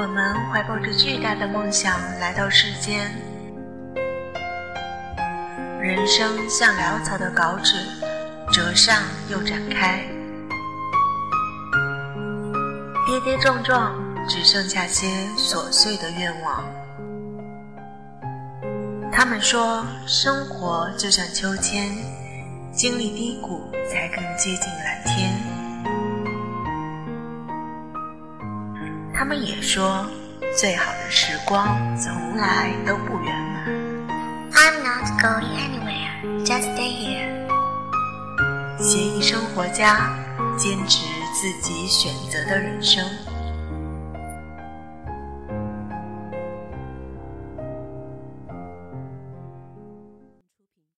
我们怀抱着巨大的梦想来到世间，人生像潦草的稿纸，折上又展开，跌跌撞撞，只剩下些琐碎的愿望。他们说，生活就像秋千，经历低谷才更接近蓝天。他们也说，最好的时光从来都不圆满。I'm not going anywhere, just stay here。协议生活家，坚持自己选择的人生。